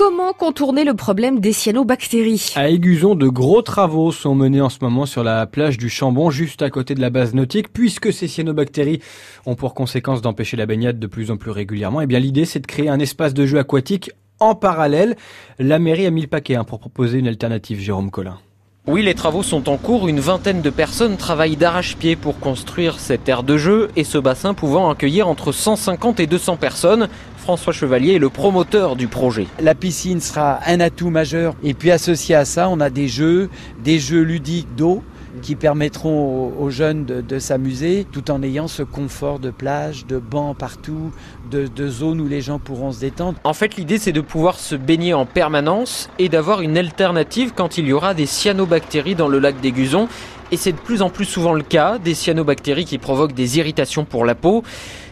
Comment contourner le problème des cyanobactéries? À Aiguzon, de gros travaux sont menés en ce moment sur la plage du Chambon, juste à côté de la base nautique, puisque ces cyanobactéries ont pour conséquence d'empêcher la baignade de plus en plus régulièrement. Et eh bien l'idée, c'est de créer un espace de jeu aquatique en parallèle. La mairie a mis le paquet hein, pour proposer une alternative, Jérôme Collin. Oui, les travaux sont en cours. Une vingtaine de personnes travaillent d'arrache-pied pour construire cette aire de jeu et ce bassin pouvant accueillir entre 150 et 200 personnes. François Chevalier est le promoteur du projet. La piscine sera un atout majeur et puis associé à ça, on a des jeux, des jeux ludiques d'eau qui permettront aux, jeunes de, s'amuser tout en ayant ce confort de plage, de bancs partout, de, de zones où les gens pourront se détendre. En fait, l'idée c'est de pouvoir se baigner en permanence et d'avoir une alternative quand il y aura des cyanobactéries dans le lac des Gusons. Et c'est de plus en plus souvent le cas, des cyanobactéries qui provoquent des irritations pour la peau.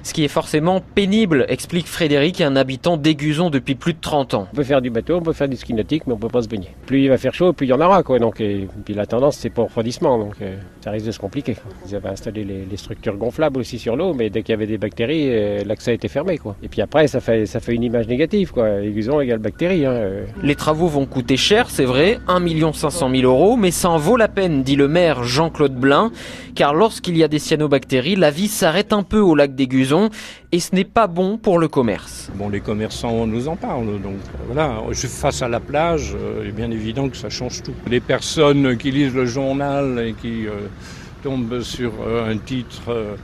Ce qui est forcément pénible, explique Frédéric, un habitant d'Aiguzon depuis plus de 30 ans. On peut faire du bateau, on peut faire du ski nautique, mais on peut pas se baigner. Plus il va faire chaud, plus il y en aura. Quoi. Donc, et, puis la tendance, c'est pas au refroidissement. Donc euh, ça risque de se compliquer. Ils avaient installé les, structures gonflables aussi sur l'eau, mais dès qu'il y avait des bactéries, euh, l'accès était fermé. Quoi. Et puis après, ça fait, ça fait une image négative. Quoi. Aiguzon égale bactéries. Hein, euh. Les travaux vont coûter cher, c'est vrai, 1 500 000 euros, mais ça en vaut la peine, dit le maire Jean-Claude Blin, car lorsqu'il y a des cyanobactéries, la vie s'arrête un peu au lac d'Aiguzon et ce n'est pas bon pour le commerce. Bon, les commerçants nous en parlent, donc voilà, face à la plage, euh, il est bien évident que ça change tout. Les personnes qui lisent le journal et qui euh, tombent sur euh, un titre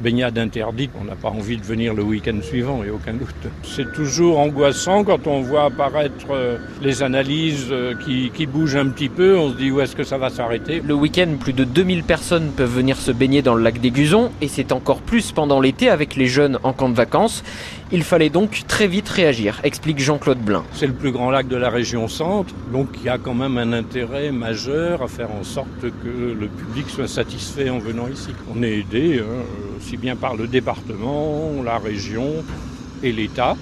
baignade interdite, on n'a pas envie de venir le week-end suivant, et aucun doute. C'est toujours angoissant quand on voit apparaître euh, les analyses euh, qui, qui bougent un petit peu, on se dit où est-ce que ça va s'arrêter? Le week-end, plus de 2000 personnes peuvent venir se baigner dans le lac des Gusons, et c'est encore plus pendant l'été avec les jeunes en camp de vacances. Il fallait donc très vite réagir, explique Jean-Claude Blin. C'est le plus grand lac de la région centre, donc il y a quand même un intérêt majeur à faire en sorte que le public soit satisfait en venant ici. On est aidé hein, aussi bien par le département, la région et l'État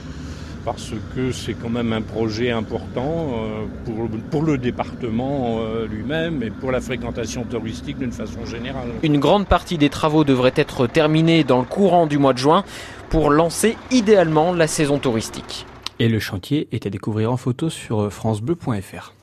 parce que c'est quand même un projet important euh, pour, pour le département euh, lui-même et pour la fréquentation touristique d'une façon générale. Une grande partie des travaux devrait être terminée dans le courant du mois de juin pour lancer idéalement la saison touristique. Et le chantier est à découvrir en photo sur francebleu.fr.